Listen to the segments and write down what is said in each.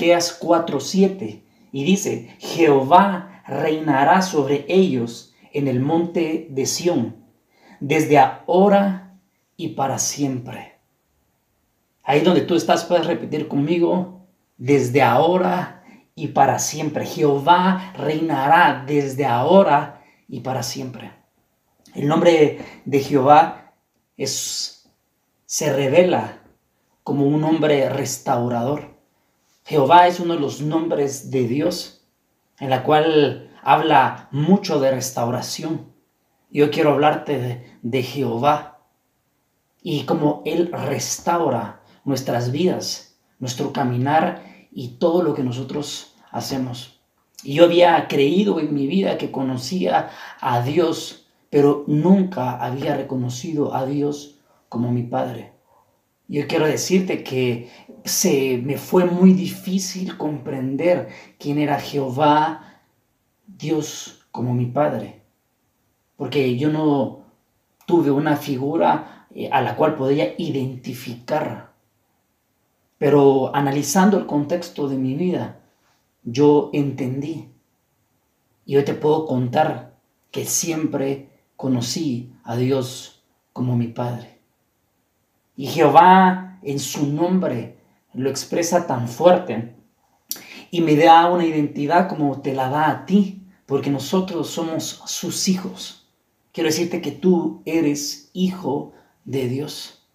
Miqueas 4:7 y dice, Jehová reinará sobre ellos en el monte de Sión, desde ahora y para siempre. Ahí donde tú estás puedes repetir conmigo, desde ahora y para siempre. Jehová reinará desde ahora y para siempre. El nombre de Jehová es, se revela como un hombre restaurador. Jehová es uno de los nombres de Dios, en la cual habla mucho de restauración. Yo quiero hablarte de, Jehová y cómo Él restaura nuestras vidas, nuestro caminar y todo lo que nosotros hacemos. Yo había creído en mi vida que conocía a Dios, pero nunca había reconocido a Dios como mi Padre. Yo quiero decirte que se me fue muy difícil comprender quién era Jehová, Dios como mi Padre, porque yo no tuve una figura eh, a la cual podía identificar. Pero analizando el contexto de mi vida, yo entendí. Y hoy te puedo contar que siempre conocí a Dios como mi Padre. Y Jehová en su nombre lo expresa tan fuerte y me da una identidad como te la da a ti, porque nosotros somos sus hijos. Quiero decirte que tú eres hijo de Dios.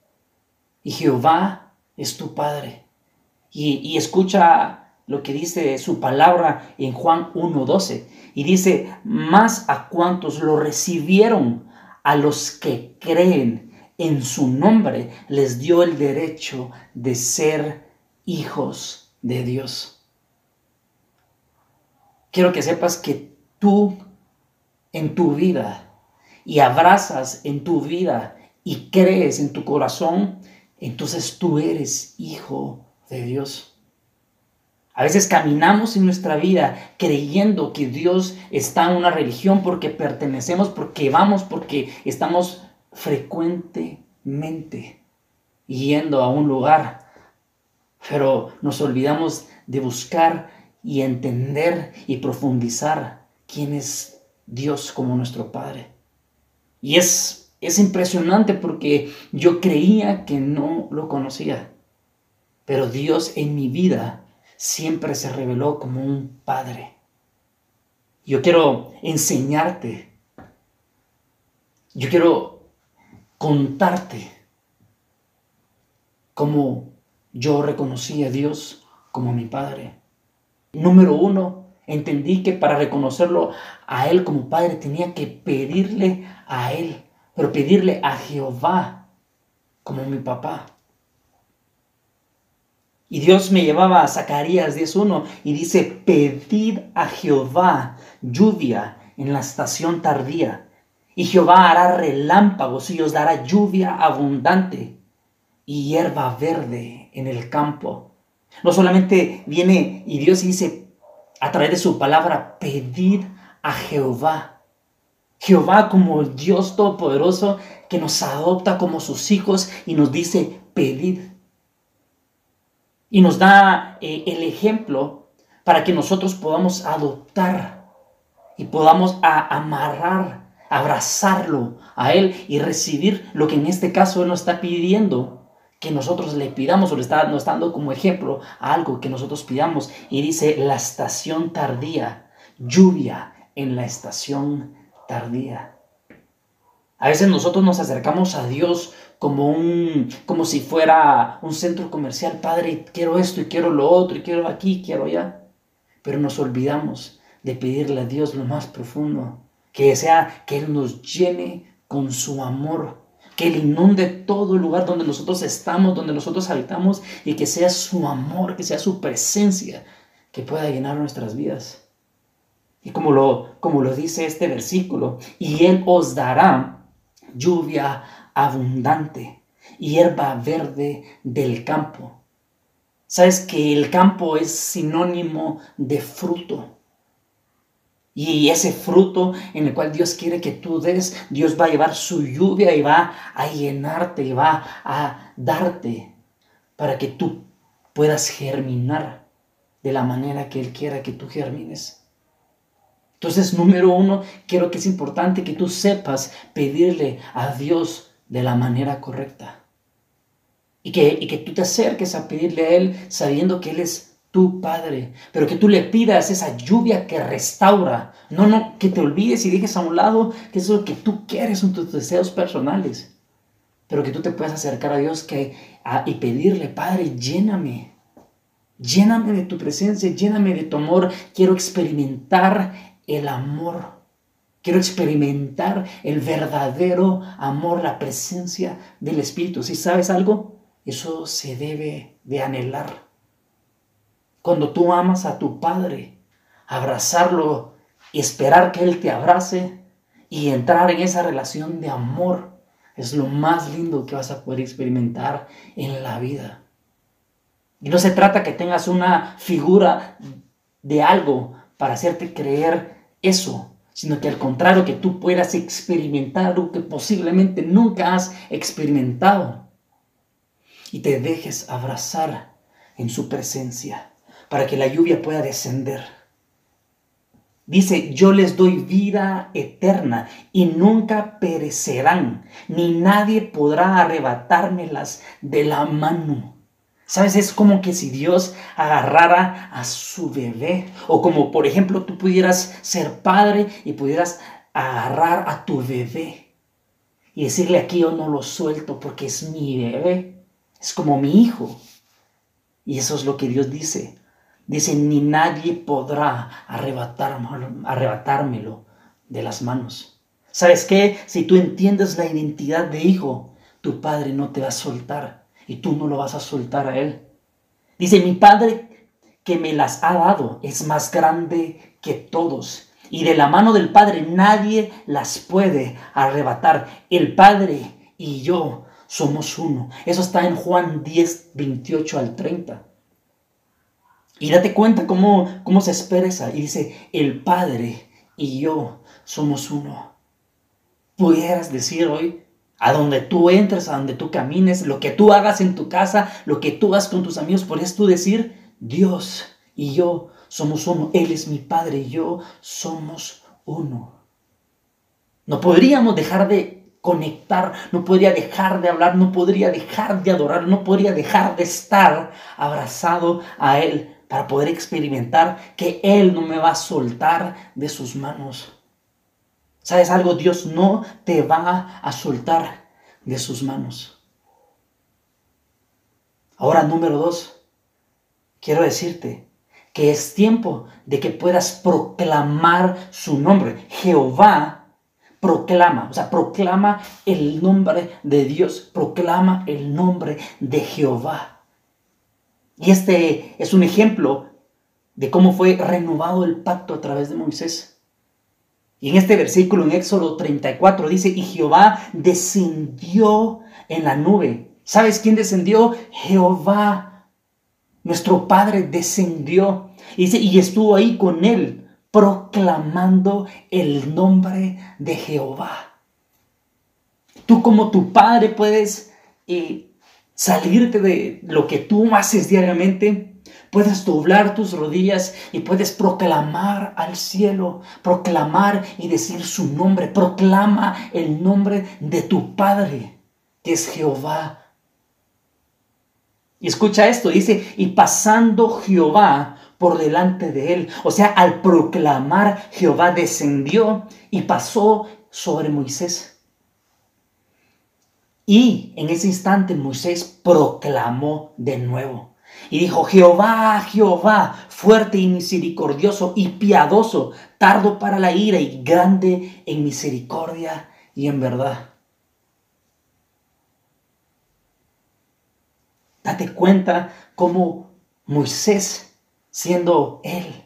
Y Jehová es tu Padre. Y, escucha lo que dice su palabra en Juan 1.12. Y dice, más a cuantos lo recibieron, a los que creen en su nombre les dio el derecho de ser hijos de Dios. Quiero que sepas que tú en tu vida y abrazas en tu vida y crees en tu corazón, entonces tú eres hijo de Dios. A veces caminamos en nuestra vida creyendo que Dios está en una religión porque pertenecemos, porque vamos, porque estamos frecuentemente yendo a un lugar, pero nos olvidamos de buscar y entender y profundizar quién es Dios como nuestro Padre. Y es, es impresionante porque yo creía que no lo conocía, pero Dios en mi vida siempre se reveló como un Padre. Yo quiero enseñarte, yo quiero contarte cómo yo reconocí a Dios como mi Padre. Número uno, entendí que para reconocerlo a Él como Padre tenía que pedirle a Él, pero pedirle a Jehová como mi papá. Y Dios me llevaba a Zacarías 10.1 y dice, pedid a Jehová lluvia en la estación tardía y Jehová hará relámpagos y os dará lluvia abundante y hierba verde en el campo. No solamente viene y Dios dice a través de su palabra, pedid a Jehová. Jehová como Dios Todopoderoso que nos adopta como sus hijos y nos dice, pedid. Y nos da eh, el ejemplo para que nosotros podamos adoptar y podamos amarrar abrazarlo a Él y recibir lo que en este caso Él nos está pidiendo que nosotros le pidamos o le está, dando como ejemplo algo que nosotros pidamos. Y dice la estación tardía, lluvia en la estación tardía. A veces nosotros nos acercamos a Dios como un como si fuera un centro comercial, Padre, quiero esto y quiero lo otro y quiero aquí, quiero allá. Pero nos olvidamos de pedirle a Dios lo más profundo que sea que Él nos llene con su amor, que Él inunde todo el lugar donde nosotros estamos, donde nosotros habitamos, y que sea su amor, que sea su presencia, que pueda llenar nuestras vidas. Y como lo, como lo dice este versículo, y Él os dará lluvia abundante, hierba verde del campo. Sabes que el campo es sinónimo de fruto. Y ese fruto en el cual Dios quiere que tú des, Dios va a llevar su lluvia y va a llenarte y va a darte para que tú puedas germinar de la manera que Él quiera que tú germines. Entonces, número uno, quiero que es importante que tú sepas pedirle a Dios de la manera correcta. Y que, y que tú te acerques a pedirle a Él sabiendo que Él es tu Padre, pero que tú le pidas esa lluvia que restaura. No, no, que te olvides y dejes a un lado que eso es lo que tú quieres, son tus deseos personales. Pero que tú te puedas acercar a Dios que, y pedirle, Padre, lléname. Lléname de tu presencia, lléname de tu amor. Quiero experimentar el amor. Quiero experimentar el verdadero amor, la presencia del Espíritu. Si sabes algo, eso se debe de anhelar. Cuando tú amas a tu Padre, abrazarlo esperar que Él te abrace y entrar en esa relación de amor es lo más lindo que vas a poder experimentar en la vida. Y no se trata que tengas una figura de algo para hacerte creer eso, sino que al contrario, que tú puedas experimentar algo que posiblemente nunca has experimentado y te dejes abrazar en su presencia para que la lluvia pueda descender. Dice, yo les doy vida eterna y nunca perecerán, ni nadie podrá arrebatármelas de la mano. ¿Sabes? Es como que si Dios agarrara a su bebé. O como por ejemplo tú pudieras ser padre y pudieras agarrar a tu bebé. Y decirle aquí yo no lo suelto porque es mi bebé. Es como mi hijo. Y eso es lo que Dios dice. Dice, ni nadie podrá arrebatármelo de las manos. ¿Sabes qué? Si tú entiendes la identidad de hijo, tu padre no te va a soltar y tú no lo vas a soltar a Él. Dice, mi Padre que me las ha dado es más grande que todos. Y de la mano del Padre nadie las puede arrebatar. El Padre y yo somos uno. Eso está en Juan 10, 28 al 30. Y date cuenta cómo, cómo se expresa. Y dice, el Padre y yo somos uno. Pudieras decir hoy, a donde tú entres, a donde tú camines, lo que tú hagas en tu casa, lo que tú hagas con tus amigos, puedes tú decir, Dios y yo somos uno, Él es mi Padre y yo somos uno. No podríamos dejar de conectar, no podría dejar de hablar, no podría dejar de adorar, no podría dejar de estar abrazado a Él para poder experimentar que Él no me va a soltar de sus manos. ¿Sabes algo? Dios no te va a soltar de sus manos. Ahora, número dos, quiero decirte que es tiempo de que puedas proclamar su nombre. Jehová proclama, o sea, proclama el nombre de Dios, proclama el nombre de Jehová. Y este es un ejemplo de cómo fue renovado el pacto a través de Moisés. Y en este versículo, en Éxodo 34, dice, y Jehová descendió en la nube. ¿Sabes quién descendió? Jehová. Nuestro Padre descendió. Y dice, y estuvo ahí con él, proclamando el nombre de Jehová. Tú como tu Padre puedes eh, salirte de lo que tú haces diariamente puedes doblar tus rodillas y puedes proclamar al cielo, proclamar y decir su nombre, proclama el nombre de tu Padre, que es Jehová. Y escucha esto, dice, y pasando Jehová por delante de él, o sea, al proclamar Jehová descendió y pasó sobre Moisés. Y en ese instante Moisés proclamó de nuevo. Y dijo, Jehová, Jehová, fuerte y misericordioso y piadoso, tardo para la ira y grande en misericordia y en verdad. Date cuenta cómo Moisés, siendo él,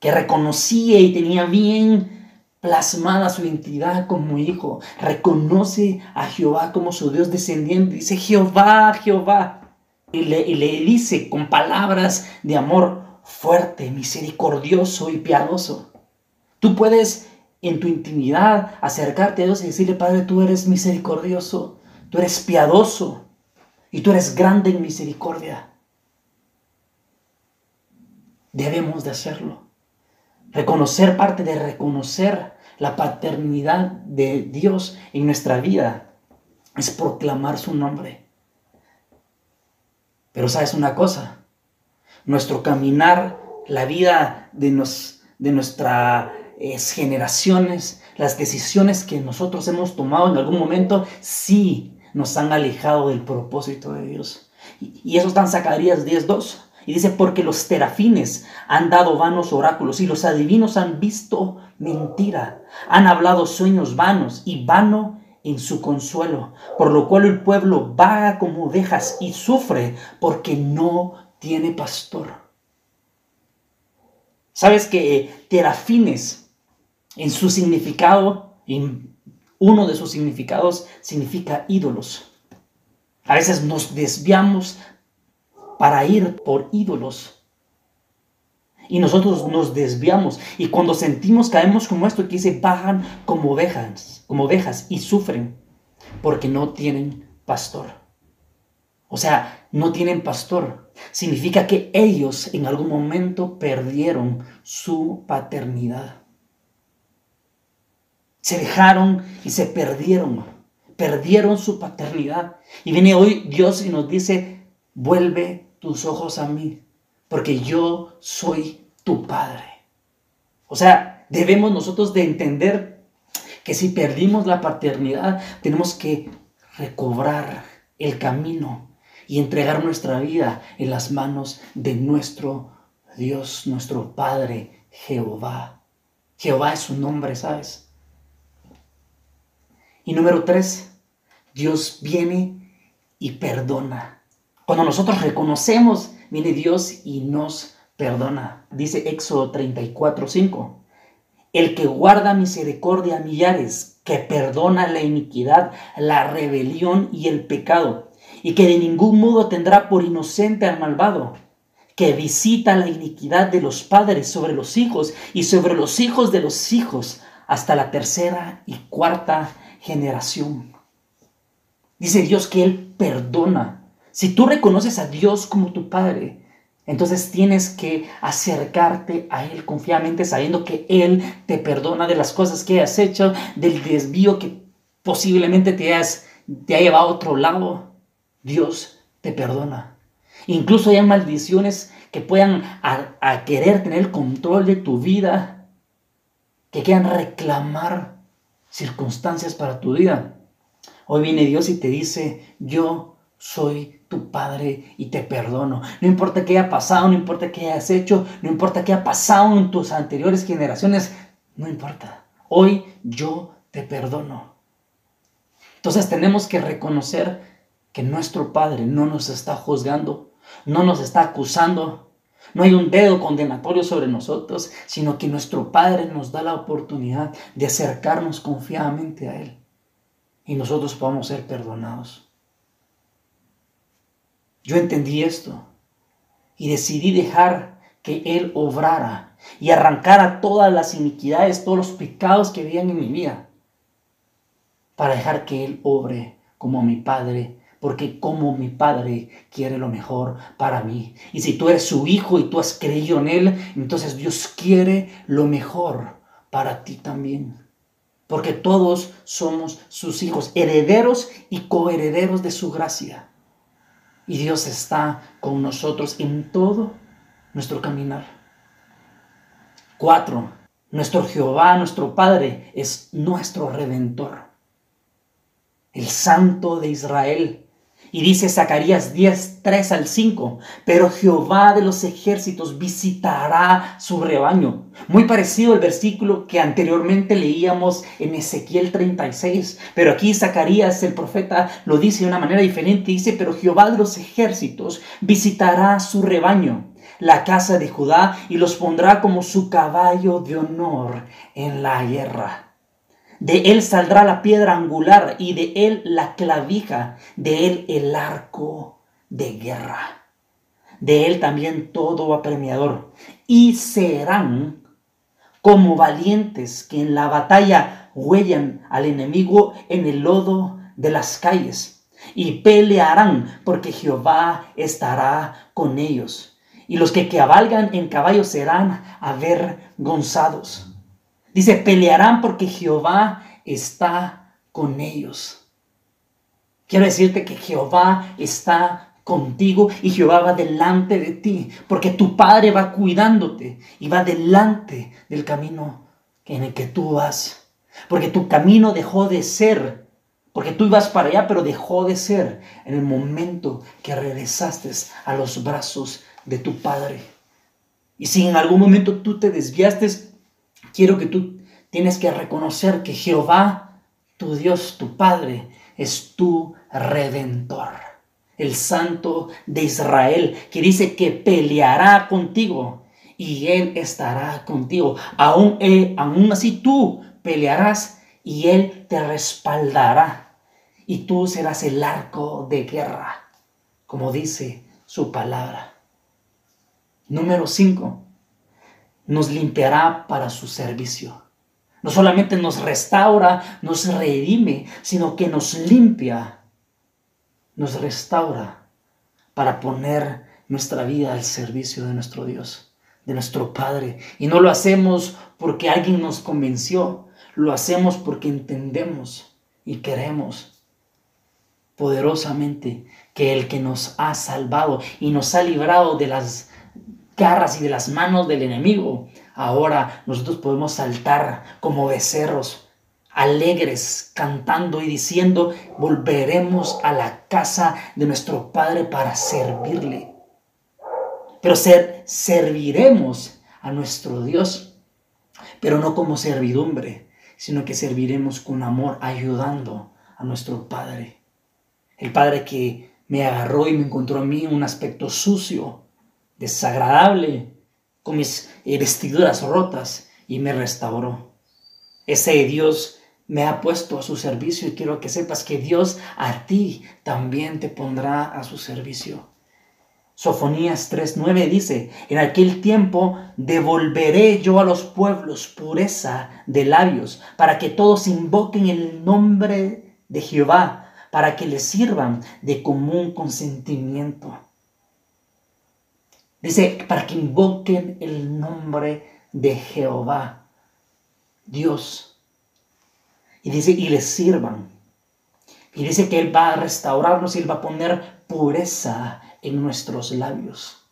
que reconocía y tenía bien plasmada su identidad como hijo, reconoce a Jehová como su Dios descendiente, dice, Jehová, Jehová, y le, dice con palabras de amor fuerte, misericordioso y piadoso. Tú puedes en tu intimidad acercarte a Dios y decirle, Padre, tú eres misericordioso, tú eres piadoso y tú eres grande en misericordia. Debemos de hacerlo. Reconocer parte de reconocer la paternidad de Dios en nuestra vida es proclamar su nombre. Pero sabes una cosa, nuestro caminar, la vida de, de nuestras generaciones, las decisiones que nosotros hemos tomado en algún momento, sí nos han alejado del propósito de Dios. Y eso está en Zacarías 10.2. Y dice, porque los terafines han dado vanos oráculos y los adivinos han visto mentira, han hablado sueños vanos y vano en su consuelo, por lo cual el pueblo vaga como ovejas y sufre porque no tiene pastor. ¿Sabes que terafines en su significado, en uno de sus significados, significa ídolos? A veces nos desviamos para ir por ídolos. Y nosotros nos desviamos. Y cuando sentimos, caemos como esto, que dice, bajan como ovejas, como ovejas y sufren porque no tienen pastor. O sea, no tienen pastor. Significa que ellos en algún momento perdieron su paternidad. Se dejaron y se perdieron. Perdieron su paternidad. Y viene hoy Dios y nos dice, vuelve tus ojos a mí, porque yo soy tu Padre. O sea, debemos nosotros de entender que si perdimos la paternidad, tenemos que recobrar el camino y entregar nuestra vida en las manos de nuestro Dios, nuestro Padre, Jehová. Jehová es su nombre, ¿sabes? Y número tres, Dios viene y perdona. Cuando nosotros reconocemos, viene Dios y nos perdona. Dice Éxodo 34, 5. El que guarda misericordia a millares, que perdona la iniquidad, la rebelión y el pecado, y que de ningún modo tendrá por inocente al malvado, que visita la iniquidad de los padres sobre los hijos y sobre los hijos de los hijos hasta la tercera y cuarta generación. Dice Dios que Él perdona si tú reconoces a Dios como tu Padre, entonces tienes que acercarte a Él confiadamente sabiendo que Él te perdona de las cosas que has hecho, del desvío que posiblemente te, has, te ha llevado a otro lado. Dios te perdona. Incluso hay maldiciones que puedan a, querer tener control de tu vida, que quieran reclamar circunstancias para tu vida. Hoy viene Dios y te dice, yo soy tu Padre y te perdono. No importa qué haya pasado, no importa qué hayas hecho, no importa qué haya pasado en tus anteriores generaciones, no importa. Hoy yo te perdono. Entonces tenemos que reconocer que nuestro Padre no nos está juzgando, no nos está acusando, no hay un dedo condenatorio sobre nosotros, sino que nuestro Padre nos da la oportunidad de acercarnos confiadamente a Él y nosotros podamos ser perdonados. Yo entendí esto y decidí dejar que Él obrara y arrancara todas las iniquidades, todos los pecados que habían en mi vida, para dejar que Él obre como mi Padre, porque como mi Padre quiere lo mejor para mí. Y si tú eres su hijo y tú has creído en Él, entonces Dios quiere lo mejor para ti también. Porque todos somos sus hijos, herederos y coherederos de su gracia. Y Dios está con nosotros en todo nuestro caminar. Cuatro, nuestro Jehová, nuestro Padre, es nuestro redentor. El Santo de Israel y dice Zacarías 10, 3 al 5, pero Jehová de los ejércitos visitará su rebaño. Muy parecido al versículo que anteriormente leíamos en Ezequiel 36, pero aquí Zacarías el profeta lo dice de una manera diferente, dice, pero Jehová de los ejércitos visitará su rebaño, la casa de Judá, y los pondrá como su caballo de honor en la guerra. De él saldrá la piedra angular y de él la clavija, de él el arco de guerra. De él también todo apremiador. Y serán como valientes que en la batalla huellan al enemigo en el lodo de las calles. Y pelearán porque Jehová estará con ellos. y los que cabalgan en caballos serán avergonzados. Dice, pelearán porque Jehová está con ellos. Quiero decirte que Jehová está contigo y Jehová va delante de ti, porque tu Padre va cuidándote y va delante del camino en el que tú vas. Porque tu camino dejó de ser, porque tú ibas para allá, pero dejó de ser en el momento que regresaste a los brazos de tu Padre. Y si en algún momento tú te desviaste, quiero que tú tienes que reconocer que Jehová, tu Dios, tu Padre, es tu redentor, el Santo de Israel, que dice que peleará contigo y Él estará contigo. Aún, eh, aún así tú pelearás y Él te respaldará y tú serás el arco de guerra, como dice su palabra. Número 5. Nos limpiará para su servicio. No solamente nos restaura, nos redime, sino que nos limpia, nos restaura para poner nuestra vida al servicio de nuestro Dios, de nuestro Padre. Y no lo hacemos porque alguien nos convenció, lo hacemos porque entendemos y queremos poderosamente que el que nos ha salvado y nos ha librado de las garras y de las manos del enemigo Ahora nosotros podemos saltar como becerros, alegres, cantando y diciendo, volveremos a la casa de nuestro Padre para servirle. Pero ser, serviremos a nuestro Dios, pero no como servidumbre, sino que serviremos con amor, ayudando a nuestro Padre. El Padre que me agarró y me encontró a mí un aspecto sucio, desagradable, con mis vestiduras rotas y me restauró. Ese Dios me ha puesto a su servicio y quiero que sepas que Dios a ti también te pondrá a su servicio. Sofonías 3:9 dice, en aquel tiempo devolveré yo a los pueblos pureza de labios, para que todos invoquen el nombre de Jehová, para que le sirvan de común consentimiento. Dice, para que invoquen el nombre de Jehová, Dios. Y dice, y les sirvan. Y dice que Él va a restaurarnos y Él va a poner pureza en nuestros labios.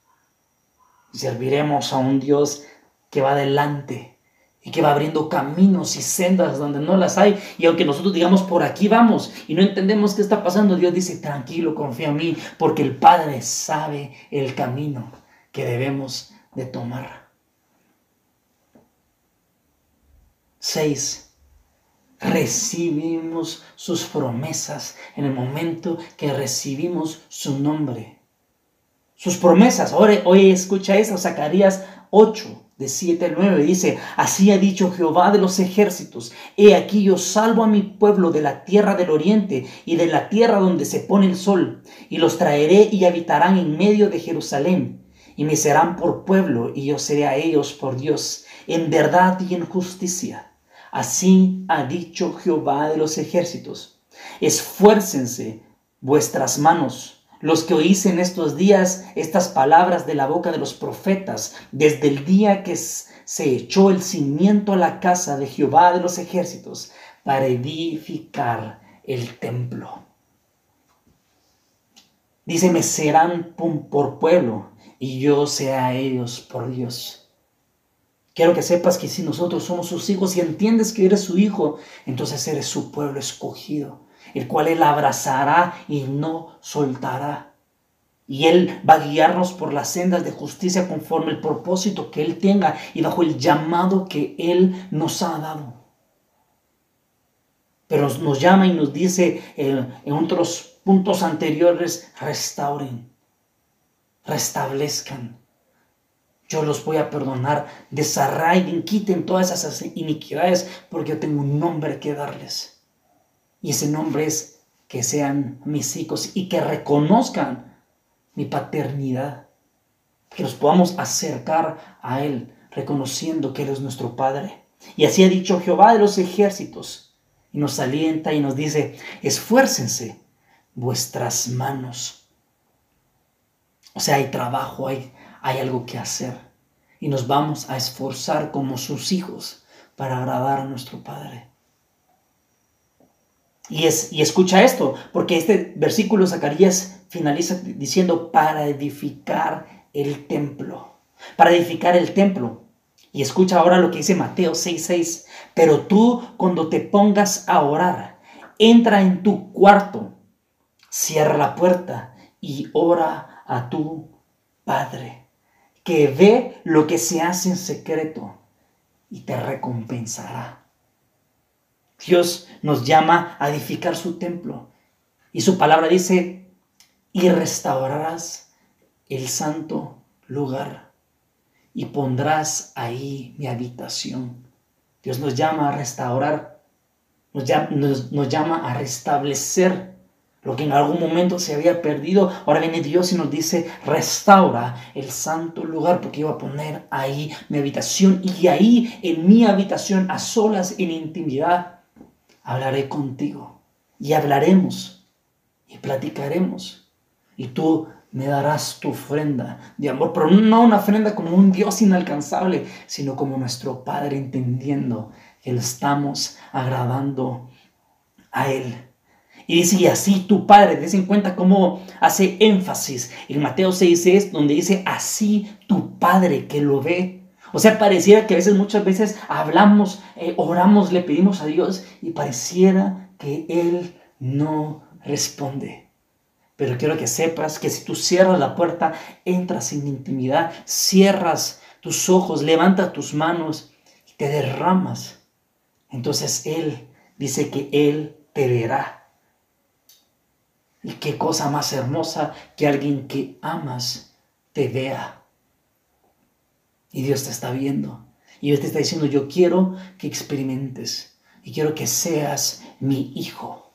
Serviremos a un Dios que va adelante y que va abriendo caminos y sendas donde no las hay. Y aunque nosotros digamos por aquí vamos y no entendemos qué está pasando, Dios dice, tranquilo, confía en mí, porque el Padre sabe el camino que debemos de tomar. 6. Recibimos sus promesas en el momento que recibimos su nombre. Sus promesas. Ahora, hoy escucha eso, Zacarías 8, de 7 al 9 dice, así ha dicho Jehová de los ejércitos, he aquí yo salvo a mi pueblo de la tierra del oriente y de la tierra donde se pone el sol, y los traeré y habitarán en medio de Jerusalén y me serán por pueblo, y yo seré a ellos por Dios, en verdad y en justicia. Así ha dicho Jehová de los ejércitos. Esfuércense vuestras manos, los que oís en estos días estas palabras de la boca de los profetas, desde el día que se echó el cimiento a la casa de Jehová de los ejércitos, para edificar el templo. Dice, me serán por pueblo y yo sea a ellos por Dios. Quiero que sepas que si nosotros somos sus hijos y entiendes que eres su hijo, entonces eres su pueblo escogido, el cual Él abrazará y no soltará. Y Él va a guiarnos por las sendas de justicia conforme el propósito que Él tenga y bajo el llamado que Él nos ha dado. Pero nos llama y nos dice eh, en otros puntos anteriores, restauren restablezcan. Yo los voy a perdonar, desarraiguen, quiten todas esas iniquidades, porque yo tengo un nombre que darles. Y ese nombre es que sean mis hijos y que reconozcan mi paternidad. Que los podamos acercar a Él, reconociendo que Él es nuestro Padre. Y así ha dicho Jehová de los ejércitos. Y nos alienta y nos dice, esfuércense vuestras manos o sea, hay trabajo, hay, hay algo que hacer y nos vamos a esforzar como sus hijos para agradar a nuestro Padre. Y, es, y escucha esto, porque este versículo Zacarías finaliza diciendo para edificar el templo, para edificar el templo. Y escucha ahora lo que dice Mateo 6:6, pero tú cuando te pongas a orar, entra en tu cuarto, cierra la puerta y ora a tu Padre, que ve lo que se hace en secreto y te recompensará. Dios nos llama a edificar su templo y su palabra dice, y restaurarás el santo lugar y pondrás ahí mi habitación. Dios nos llama a restaurar, nos llama, nos llama a restablecer lo que en algún momento se había perdido. Ahora viene Dios y nos dice, restaura el santo lugar porque iba a poner ahí mi habitación y ahí en mi habitación a solas en intimidad hablaré contigo y hablaremos y platicaremos y tú me darás tu ofrenda de amor, pero no una ofrenda como un Dios inalcanzable, sino como nuestro Padre entendiendo que le estamos agradando a Él. Y dice, así tu Padre, des en cuenta cómo hace énfasis en Mateo 6, donde dice, así tu Padre que lo ve. O sea, pareciera que a veces, muchas veces hablamos, eh, oramos, le pedimos a Dios y pareciera que Él no responde. Pero quiero que sepas que si tú cierras la puerta, entras en intimidad, cierras tus ojos, levantas tus manos y te derramas. Entonces Él dice que Él te verá. Y qué cosa más hermosa que alguien que amas te vea. Y Dios te está viendo. Y Dios te está diciendo, yo quiero que experimentes. Y quiero que seas mi hijo.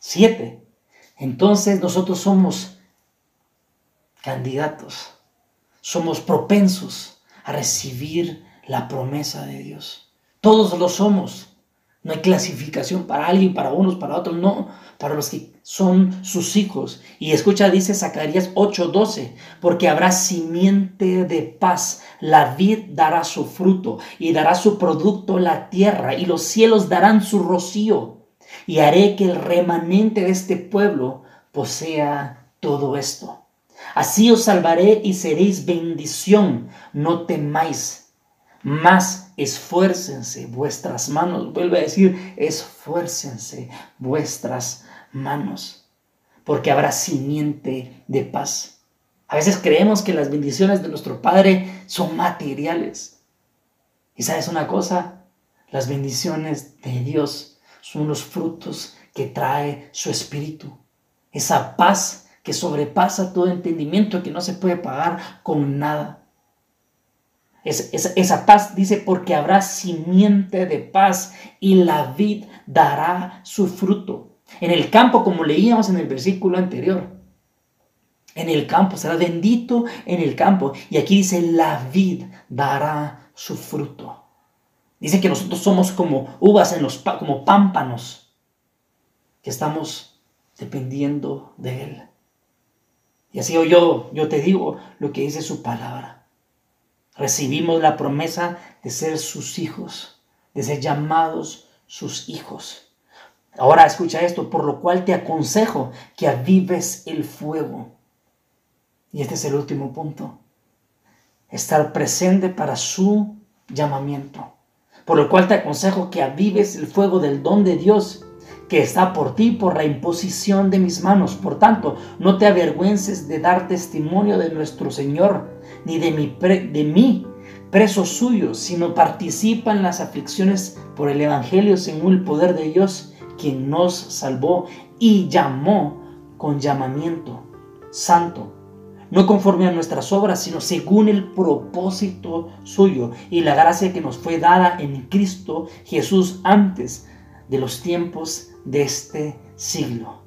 Siete. Entonces nosotros somos candidatos. Somos propensos a recibir la promesa de Dios. Todos lo somos. No hay clasificación para alguien, para unos, para otros, no, para los que son sus hijos. Y escucha, dice Zacarías 8:12, porque habrá simiente de paz, la vid dará su fruto y dará su producto la tierra y los cielos darán su rocío. Y haré que el remanente de este pueblo posea todo esto. Así os salvaré y seréis bendición, no temáis. Más esfuércense vuestras manos. Vuelve a decir, esfuércense vuestras manos, porque habrá simiente de paz. A veces creemos que las bendiciones de nuestro Padre son materiales. Y sabes una cosa, las bendiciones de Dios son los frutos que trae su Espíritu. Esa paz que sobrepasa todo entendimiento, que no se puede pagar con nada esa paz dice, porque habrá simiente de paz y la vid dará su fruto. En el campo, como leíamos en el versículo anterior, en el campo será bendito en el campo. Y aquí dice, la vid dará su fruto. Dice que nosotros somos como uvas en los, como pámpanos, que estamos dependiendo de Él. Y así yo, yo te digo lo que dice su palabra recibimos la promesa de ser sus hijos, de ser llamados sus hijos. Ahora escucha esto, por lo cual te aconsejo que avives el fuego. Y este es el último punto. Estar presente para su llamamiento. Por lo cual te aconsejo que avives el fuego del don de Dios que está por ti por la imposición de mis manos. Por tanto, no te avergüences de dar testimonio de nuestro Señor ni de, mi de mí, preso suyo, sino participa en las aflicciones por el Evangelio según el poder de Dios, quien nos salvó y llamó con llamamiento santo, no conforme a nuestras obras, sino según el propósito suyo y la gracia que nos fue dada en Cristo Jesús antes de los tiempos de este siglo.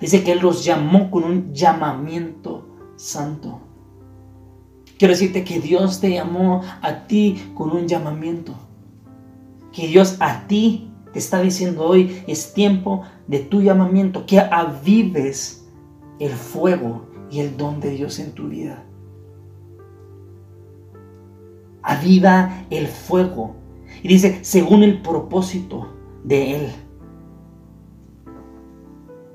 Dice que Él los llamó con un llamamiento santo. Quiero decirte que Dios te llamó a ti con un llamamiento. Que Dios a ti te está diciendo hoy, es tiempo de tu llamamiento, que avives el fuego y el don de Dios en tu vida. Aviva el fuego. Y dice, según el propósito de Él.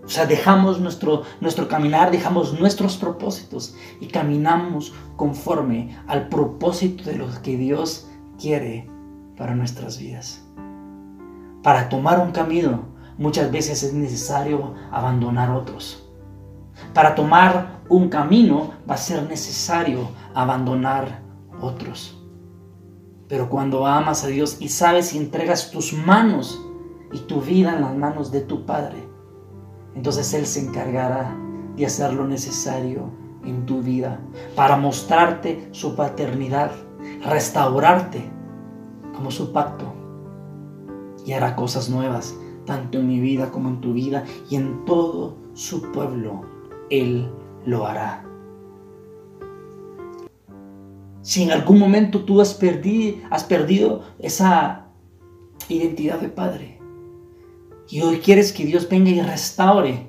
O sea, dejamos nuestro, nuestro caminar, dejamos nuestros propósitos y caminamos conforme al propósito de lo que Dios quiere para nuestras vidas. Para tomar un camino muchas veces es necesario abandonar otros. Para tomar un camino va a ser necesario abandonar otros. Pero cuando amas a Dios y sabes y entregas tus manos y tu vida en las manos de tu Padre, entonces Él se encargará de hacer lo necesario en tu vida para mostrarte su paternidad, restaurarte como su pacto y hará cosas nuevas, tanto en mi vida como en tu vida y en todo su pueblo. Él lo hará. Si en algún momento tú has perdido, has perdido esa identidad de padre y hoy quieres que Dios venga y restaure,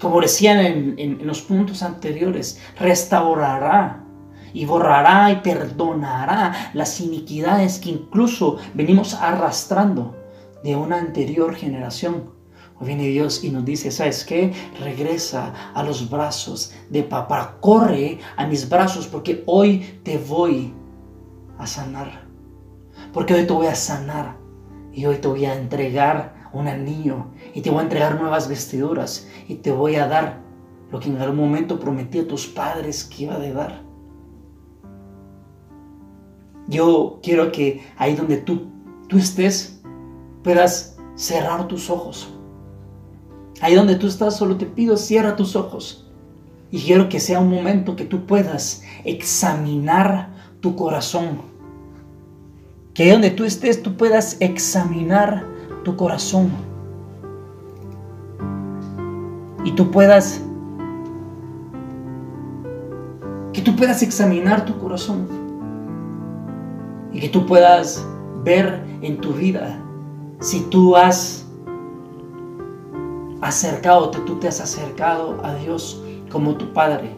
como decían en, los puntos anteriores, restaurará y borrará y perdonará las iniquidades que incluso venimos arrastrando de una anterior generación. Hoy viene Dios y nos dice, ¿sabes qué? Regresa a los brazos de papá, corre a mis brazos porque hoy te voy a sanar. Porque hoy te voy a sanar y hoy te voy a entregar un anillo y te voy a entregar nuevas vestiduras y te voy a dar lo que en algún momento prometí a tus padres que iba a dar. Yo quiero que ahí donde tú, tú estés puedas cerrar tus ojos. Ahí donde tú estás, solo te pido, cierra tus ojos. Y quiero que sea un momento que tú puedas examinar tu corazón. Que ahí donde tú estés, tú puedas examinar tu corazón. Y tú puedas... Que tú puedas examinar tu corazón y que tú puedas ver en tu vida si tú has acercado, tú te has acercado a Dios como tu Padre.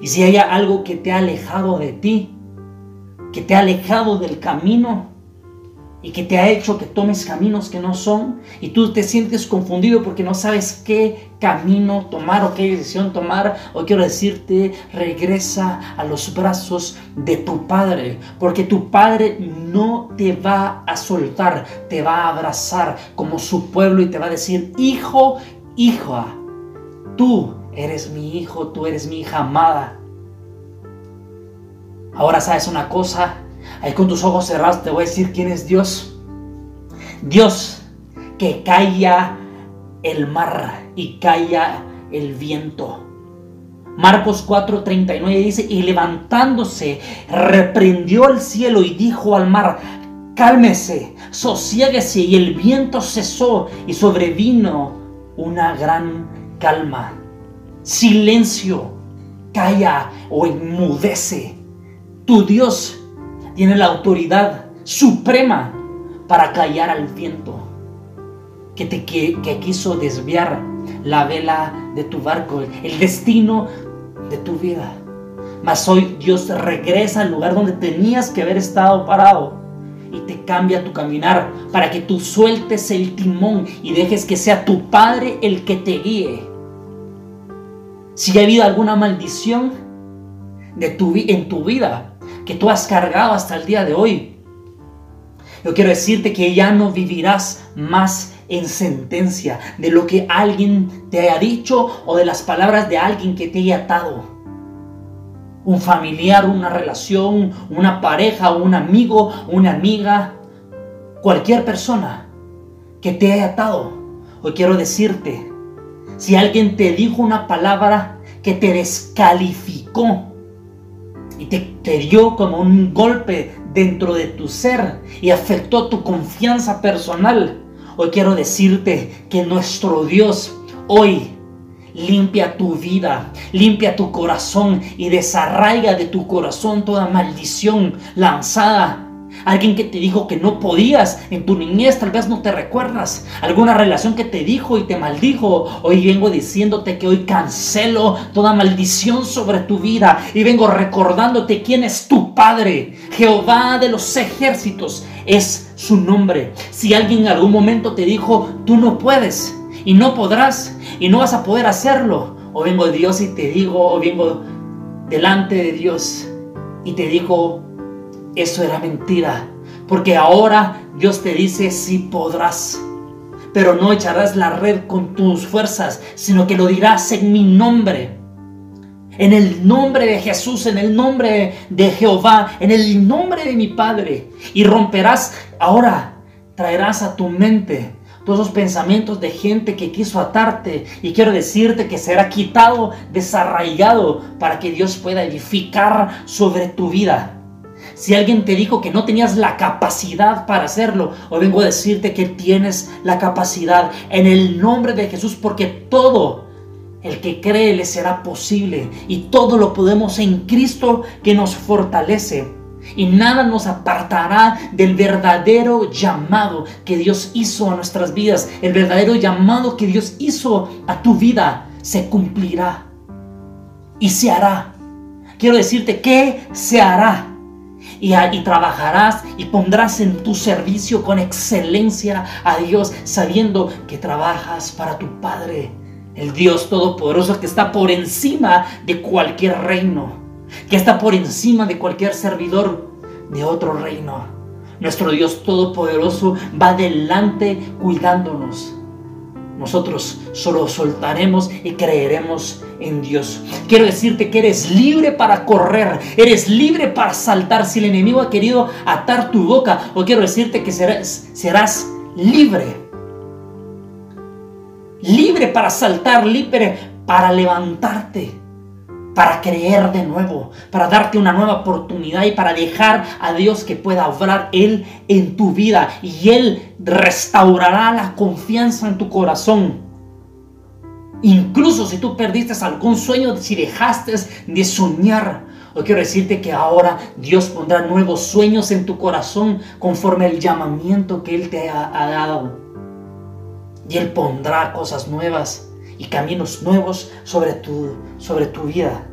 Y si hay algo que te ha alejado de ti, que te ha alejado del camino y que te ha hecho que tomes caminos que no son y tú te sientes confundido porque no sabes qué camino tomar o qué decisión tomar, o quiero decirte, regresa a los brazos de tu Padre, porque tu Padre no te va a soltar, te va a abrazar como su pueblo y te va a decir, hijo, hija, tú eres mi hijo, tú eres mi hija amada. Ahora sabes una cosa, Ahí con tus ojos cerrados te voy a decir quién es Dios. Dios que calla el mar y calla el viento. Marcos 4:39 dice, y levantándose, reprendió el cielo y dijo al mar, cálmese, sosiéguese, y el viento cesó y sobrevino una gran calma. Silencio, calla o enmudece. Tu Dios tiene la autoridad suprema para callar al viento que, te, que, quiso desviar la vela de tu barco, el destino de tu vida. Mas hoy Dios regresa al lugar donde tenías que haber estado parado y te cambia tu caminar para que tú sueltes el timón y dejes que sea tu Padre el que te guíe. Si ha habido alguna maldición de tu, en tu vida, que tú has cargado hasta el día de hoy. Yo quiero decirte que ya no vivirás más en sentencia de lo que alguien te haya dicho o de las palabras de alguien que te haya atado. Un familiar, una relación, una pareja, un amigo, una amiga, cualquier persona que te haya atado. Hoy quiero decirte, si alguien te dijo una palabra que te descalificó, y te, dio como un golpe dentro de tu ser y afectó tu confianza personal. Hoy quiero decirte que nuestro Dios hoy limpia tu vida, limpia tu corazón y desarraiga de tu corazón toda maldición lanzada Alguien que te dijo que no podías en tu niñez, tal vez no te recuerdas. Alguna relación que te dijo y te maldijo. Hoy vengo diciéndote que hoy cancelo toda maldición sobre tu vida y vengo recordándote quién es tu Padre. Jehová de los ejércitos es su nombre. Si alguien en algún momento te dijo, tú no puedes y no podrás y no vas a poder hacerlo. O vengo de Dios y te digo, o vengo delante de Dios y te digo, eso era mentira. Porque ahora Dios te dice, si podrás. Pero no echarás la red con tus fuerzas, sino que lo dirás en mi nombre. En el nombre de Jesús, en el nombre de Jehová, en el nombre de mi Padre. Y romperás, ahora traerás a tu mente todos esos pensamientos de gente que quiso atarte. Y quiero decirte que será quitado, desarraigado, para que Dios pueda edificar sobre tu vida. Si alguien te dijo que no tenías la capacidad para hacerlo, hoy vengo a decirte que tienes la capacidad en el nombre de Jesús, porque todo el que cree le será posible y todo lo podemos en Cristo que nos fortalece. Y nada nos apartará del verdadero llamado que Dios hizo a nuestras vidas. El verdadero llamado que Dios hizo a tu vida se cumplirá y se hará. Quiero decirte que se hará y, trabajarás y pondrás en tu servicio con excelencia a Dios, sabiendo que trabajas para tu Padre, el Dios Todopoderoso que está por encima de cualquier reino, que está por encima de cualquier servidor de otro reino. Nuestro Dios Todopoderoso va adelante cuidándonos nosotros solo soltaremos y creeremos en Dios. Quiero decirte que eres libre para correr, eres libre para saltar. Si el enemigo ha querido atar tu boca, o quiero decirte que serás, serás libre. Libre para saltar, libre para levantarte para creer de nuevo, para darte una nueva oportunidad y para dejar a Dios que pueda obrar Él en tu vida y Él restaurará la confianza en tu corazón. Incluso si tú perdiste algún sueño, si dejaste de soñar, hoy quiero decirte que ahora Dios pondrá nuevos sueños en tu corazón conforme el llamamiento que Él te ha, ha dado. Y Él pondrá cosas nuevas y caminos nuevos sobre tu, sobre tu vida.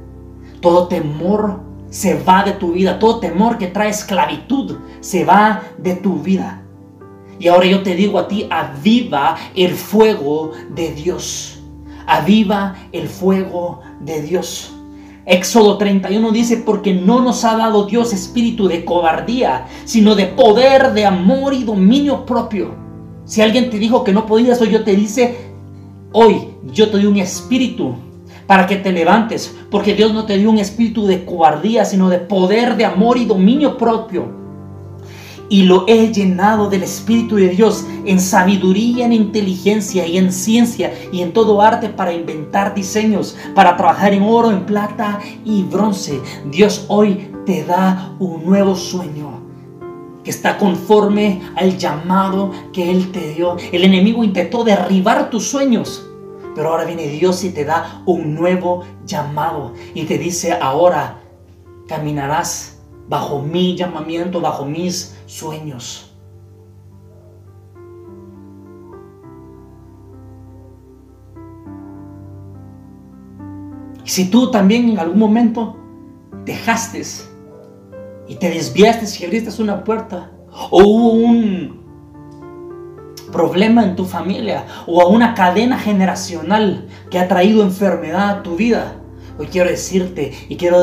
Todo temor se va de tu vida, todo temor que trae esclavitud se va de tu vida. Y ahora yo te digo a ti, aviva el fuego de Dios. Aviva el fuego de Dios. Éxodo 31 dice, porque no nos ha dado Dios espíritu de cobardía, sino de poder, de amor y dominio propio. Si alguien te dijo que no podías, hoy yo te dice, Hoy yo te doy un espíritu para que te levantes, porque Dios no te dio un espíritu de cobardía, sino de poder, de amor y dominio propio. Y lo he llenado del Espíritu de Dios en sabiduría, en inteligencia y en ciencia y en todo arte para inventar diseños, para trabajar en oro, en plata y bronce. Dios hoy te da un nuevo sueño que está conforme al llamado que Él te dio. El enemigo intentó derribar tus sueños, pero ahora viene Dios y te da un nuevo llamado y te dice, ahora caminarás bajo mi llamamiento, bajo mis sueños. Si tú también en algún momento dejaste y te desviaste y abriste una puerta, o hubo un problema en tu familia, o una cadena generacional que ha traído enfermedad a tu vida, hoy quiero decirte y quiero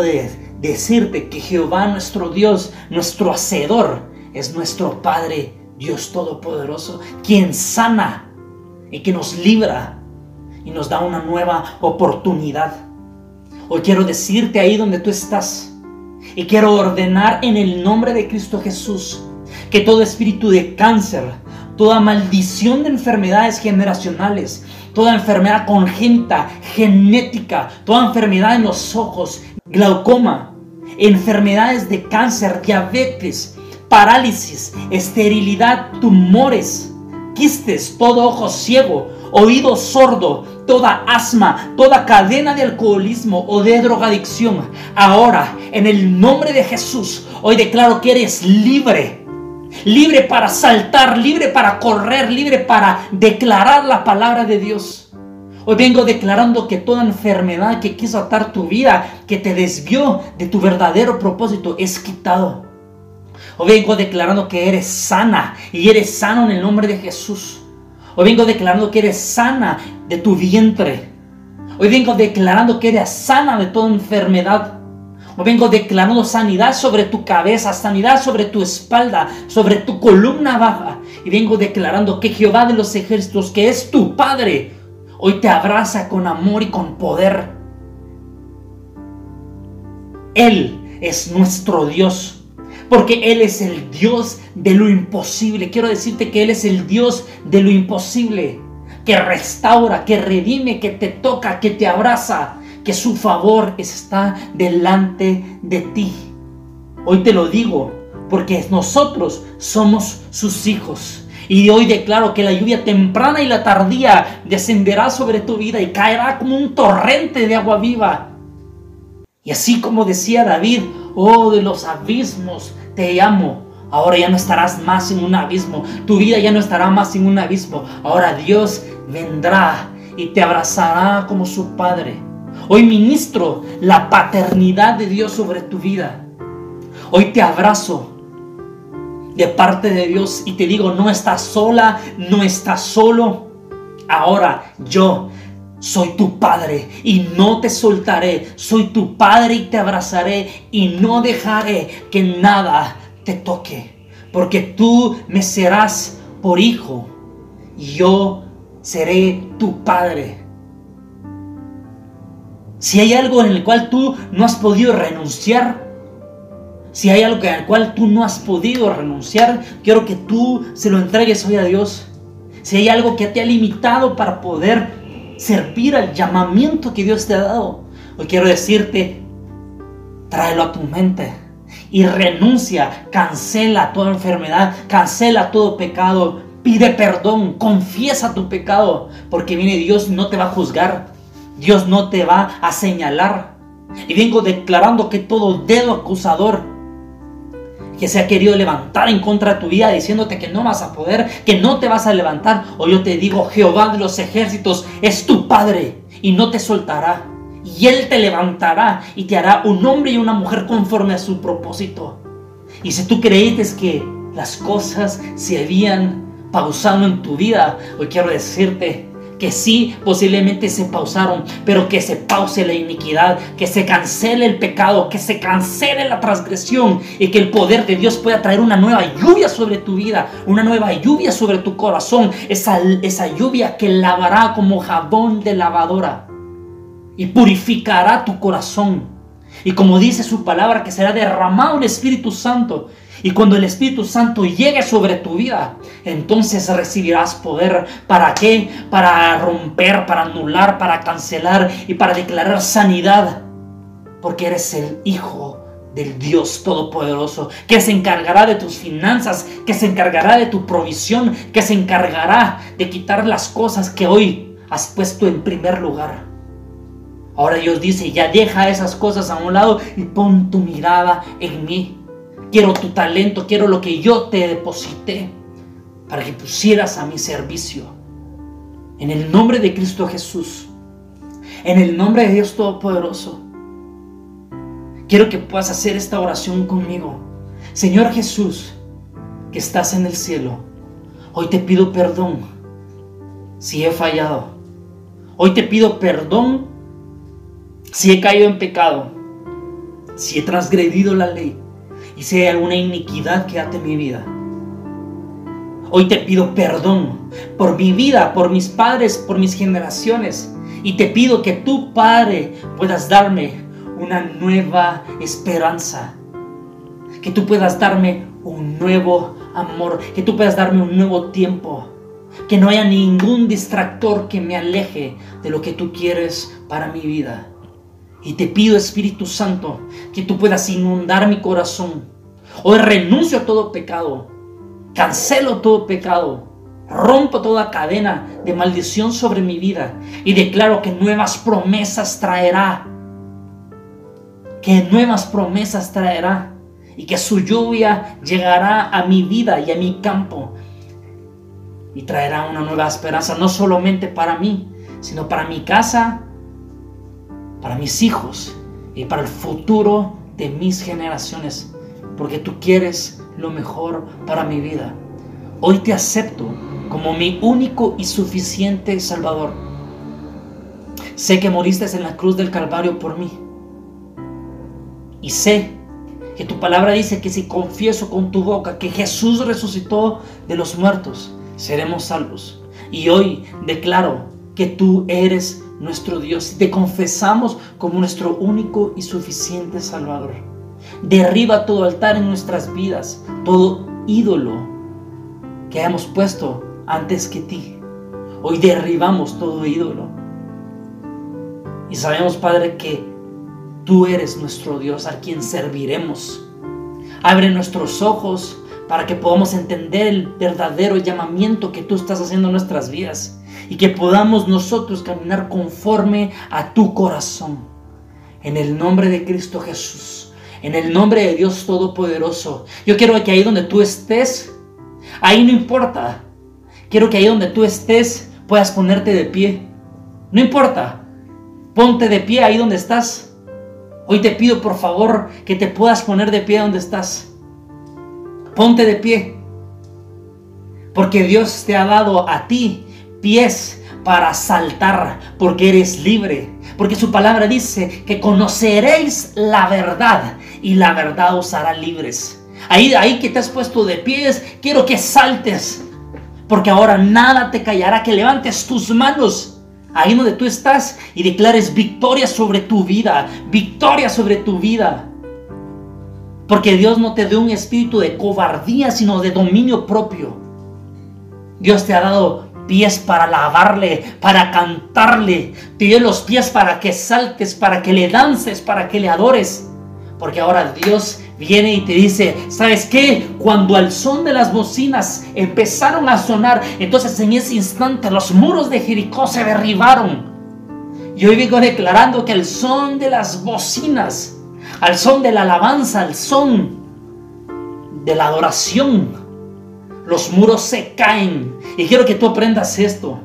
decirte que Jehová nuestro Dios, nuestro Hacedor, es nuestro Padre, Dios Todopoderoso, quien sana y que nos libra y nos da una nueva oportunidad. Hoy quiero decirte ahí donde tú estás, y quiero ordenar en el nombre de Cristo Jesús que todo espíritu de cáncer, toda maldición de enfermedades generacionales, toda enfermedad congénita, genética, toda enfermedad en los ojos, glaucoma, enfermedades de cáncer, diabetes, parálisis, esterilidad, tumores, quistes, todo ojo ciego, oído sordo, toda asma, toda cadena de alcoholismo o de drogadicción. Ahora, en el nombre de Jesús, hoy declaro que eres libre libre para saltar, libre para correr, libre para declarar la palabra de Dios. Hoy vengo declarando que toda enfermedad que quiso atar tu vida, que te desvió de tu verdadero propósito, es quitado. Hoy vengo declarando que eres sana y eres sano en el nombre de Jesús. Hoy vengo declarando que eres sana de tu vientre. Hoy vengo declarando que eres sana de toda enfermedad. Hoy vengo declarando sanidad sobre tu cabeza, sanidad sobre tu espalda, sobre tu columna baja. Y vengo declarando que Jehová de los ejércitos, que es tu Padre, hoy te abraza con amor y con poder. Él es nuestro Dios. Porque Él es el Dios de lo imposible. Quiero decirte que Él es el Dios de lo imposible. Que restaura, que redime, que te toca, que te abraza que su favor está delante de ti. Hoy te lo digo porque nosotros somos sus hijos. Y hoy declaro que la lluvia temprana y la tardía descenderá sobre tu vida y caerá como un torrente de agua viva. Y así como decía David, oh de los abismos te amo. Ahora ya no estarás más en un abismo. Tu vida ya no estará más en un abismo. Ahora Dios vendrá y te abrazará como su Padre. Hoy ministro la paternidad de Dios sobre tu vida. Hoy te abrazo de parte de Dios y te digo, no estás sola, no estás solo. Ahora yo soy tu padre y no te soltaré. Soy tu padre y te abrazaré y no dejaré que nada te toque. Porque tú me serás por hijo y yo seré tu padre. Si hay algo en el cual tú no has podido renunciar, si hay algo en el cual tú no has podido renunciar, quiero que tú se lo entregues hoy a Dios. Si hay algo que te ha limitado para poder servir al llamamiento que Dios te ha dado, hoy quiero decirte, tráelo a tu mente y renuncia, cancela toda enfermedad, cancela todo pecado, pide perdón, confiesa tu pecado, porque viene Dios y no te va a juzgar. Dios no te va a señalar. Y vengo declarando que todo dedo acusador que se ha querido levantar en contra de tu vida diciéndote que no vas a poder, que no te vas a levantar, o yo te digo, Jehová de los ejércitos es tu Padre y no te soltará. Y Él te levantará y te hará un hombre y una mujer conforme a su propósito. Y si tú creítes que las cosas se habían pausado en tu vida, hoy quiero decirte que sí posiblemente se pausaron, pero que se pause la iniquidad, que se cancele el pecado, que se cancele la transgresión y que el poder de Dios pueda traer una nueva lluvia sobre tu vida, una nueva lluvia sobre tu corazón, esa, esa lluvia que lavará como jabón de lavadora y purificará tu corazón. Y como dice su palabra, que será derramado el Espíritu Santo y cuando el Espíritu Santo llegue sobre tu vida, entonces recibirás poder. ¿Para qué? Para romper, para anular, para cancelar y para declarar sanidad. Porque eres el Hijo del Dios Todopoderoso, que se encargará de tus finanzas, que se encargará de tu provisión, que se encargará de quitar las cosas que hoy has puesto en primer lugar. Ahora Dios dice, ya deja esas cosas a un lado y pon tu mirada en mí. Quiero tu talento, quiero lo que yo te deposité para que pusieras a mi servicio. En el nombre de Cristo Jesús, en el nombre de Dios Todopoderoso, quiero que puedas hacer esta oración conmigo. Señor Jesús, que estás en el cielo, hoy te pido perdón si he fallado. Hoy te pido perdón si he caído en pecado, si he transgredido la ley y si hay alguna iniquidad que ate mi vida. Hoy te pido perdón por mi vida, por mis padres, por mis generaciones. Y te pido que tú, Padre, puedas darme una nueva esperanza. Que tú puedas darme un nuevo amor. Que tú puedas darme un nuevo tiempo. Que no haya ningún distractor que me aleje de lo que tú quieres para mi vida. Y te pido, Espíritu Santo, que tú puedas inundar mi corazón. Hoy renuncio a todo pecado. Cancelo todo pecado. Rompo toda cadena de maldición sobre mi vida. Y declaro que nuevas promesas traerá. Que nuevas promesas traerá. y que su lluvia llegará a mi vida y a mi campo y traerá una nueva esperanza, no solamente para mí, sino para mi casa, para mis hijos y para el futuro de mis generaciones, porque tú quieres lo mejor para mi vida. Hoy te acepto como mi único y suficiente Salvador. Sé que moriste en la cruz del Calvario por mí. Y sé que tu palabra dice que si confieso con tu boca que Jesús resucitó de los muertos, seremos salvos. Y hoy declaro que tú eres nuestro Dios te confesamos como nuestro único y suficiente Salvador. Derriba todo altar en nuestras vidas, todo ídolo que hayamos puesto antes que ti. Hoy derribamos todo ídolo. Y sabemos, Padre, que tú eres nuestro Dios a quien serviremos. Abre nuestros ojos para que podamos entender el verdadero llamamiento que tú estás haciendo en nuestras vidas y que podamos nosotros caminar conforme a tu corazón. En el nombre de Cristo Jesús, en el nombre de Dios Todopoderoso, yo quiero que ahí donde tú estés, ahí no importa, quiero que ahí donde tú estés puedas ponerte de pie. No importa, ponte de pie ahí donde estás. Hoy te pido por favor que te puedas poner de pie donde estás. Ponte de pie. Porque Dios te ha dado a ti pies para saltar, porque eres libre. Porque su palabra dice que conoceréis la verdad y la verdad os hará libres. Ahí, ahí que te has puesto de pies, quiero que saltes. Porque ahora nada te callará, que levantes tus manos ahí donde tú estás y declares victoria sobre tu vida, victoria sobre tu vida. Porque Dios no te dio un espíritu de cobardía, sino de dominio propio. Dios te ha dado pies para alabarle, para cantarle. Te dio los pies para que saltes, para que le dances, para que le adores. Porque ahora Dios viene y te dice, ¿sabes qué? Cuando al son de las bocinas empezaron a sonar, entonces en ese instante los muros de Jericó se derribaron. Y hoy vengo declarando que el son de las bocinas al son de la alabanza, al son de la adoración, los muros se caen. Y quiero que tú aprendas esto.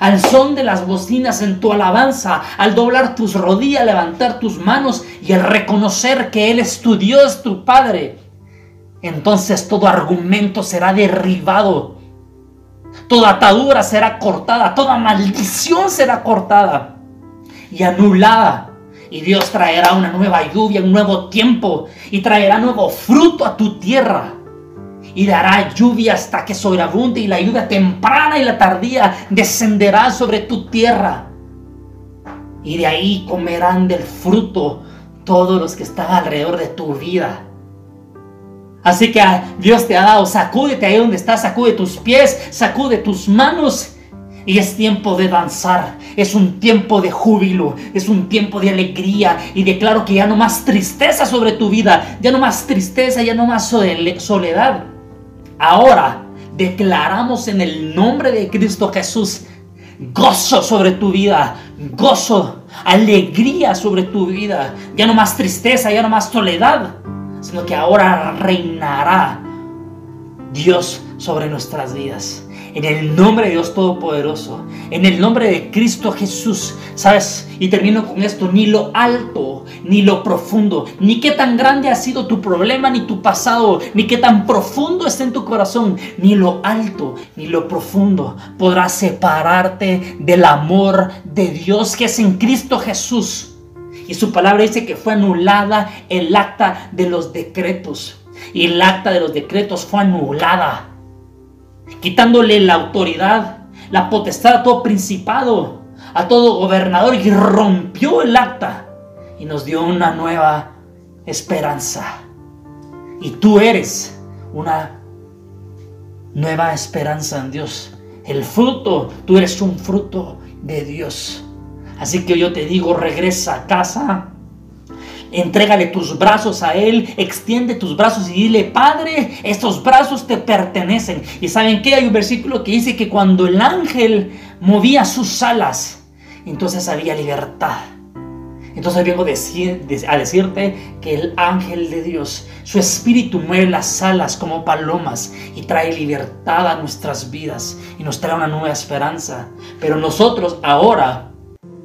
Al son de las bocinas en tu alabanza, al doblar tus rodillas, levantar tus manos y al reconocer que Él es tu Dios, tu Padre, entonces todo argumento será derribado. Toda atadura será cortada, toda maldición será cortada y anulada y Dios traerá una nueva lluvia, un nuevo tiempo y traerá nuevo fruto a tu tierra. Y dará lluvia hasta que sobreabunde y la lluvia temprana y la tardía descenderá sobre tu tierra. Y de ahí comerán del fruto todos los que están alrededor de tu vida. Así que Dios te ha dado, sacúdete ahí donde estás, sacude tus pies, sacude tus manos y es tiempo de danzar, es un tiempo de júbilo, es un tiempo de alegría. Y declaro que ya no más tristeza sobre tu vida, ya no más tristeza, ya no más soledad. Ahora declaramos en el nombre de Cristo Jesús gozo sobre tu vida, gozo, alegría sobre tu vida. Ya no más tristeza, ya no más soledad, sino que ahora reinará Dios sobre nuestras vidas. En el nombre de Dios Todopoderoso, en el nombre de Cristo Jesús, ¿sabes? Y termino con esto, ni lo alto, ni lo profundo, ni qué tan grande ha sido tu problema, ni tu pasado, ni qué tan profundo está en tu corazón, ni lo alto, ni lo profundo podrá separarte del amor de Dios que es en Cristo Jesús. Y su palabra dice que fue anulada el acta de los decretos. Y el acta de los decretos fue anulada quitándole la autoridad, la potestad a todo principado, a todo gobernador y rompió el acta y nos dio una nueva esperanza. Y tú eres una nueva esperanza en Dios. El fruto, tú eres un fruto de Dios. Así que yo te digo, regresa a casa Entrégale tus brazos a Él, extiende tus brazos y dile, Padre, estos brazos te pertenecen. Y saben que hay un versículo que dice que cuando el ángel movía sus alas, entonces había libertad. Entonces vengo a decirte que el ángel de Dios, su espíritu mueve las alas como palomas y trae libertad a nuestras vidas y nos trae una nueva esperanza. Pero nosotros ahora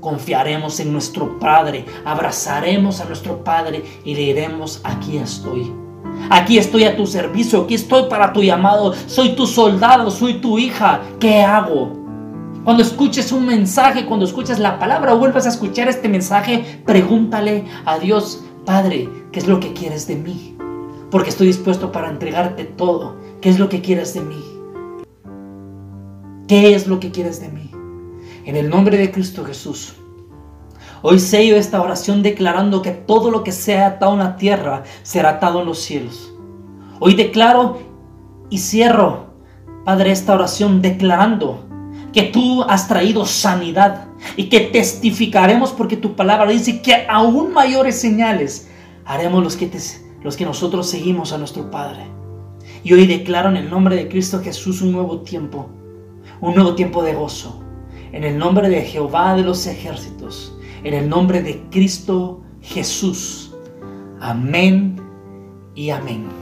confiaremos en nuestro Padre, abrazaremos a nuestro Padre y le diremos, aquí estoy. Aquí estoy a tu servicio, aquí estoy para tu llamado, soy tu soldado, soy tu hija, ¿qué hago? Cuando escuches un mensaje, cuando escuches la palabra vuelvas a escuchar este mensaje, pregúntale a Dios, Padre, ¿qué es lo que quieres de mí? Porque estoy dispuesto para entregarte todo. ¿Qué es lo que quieres de mí? ¿Qué es lo que quieres de mí? En el nombre de Cristo Jesús. Hoy sello esta oración declarando que todo lo que sea atado en la tierra será atado en los cielos. Hoy declaro y cierro, Padre, esta oración declarando que tú has traído sanidad y que testificaremos porque tu palabra dice que aún mayores señales haremos los que, los que nosotros seguimos a nuestro Padre. Y hoy declaro en el nombre de Cristo Jesús un nuevo tiempo, un nuevo tiempo de gozo. En el nombre de Jehová de los ejércitos, en el nombre de Cristo Jesús. Amén y amén.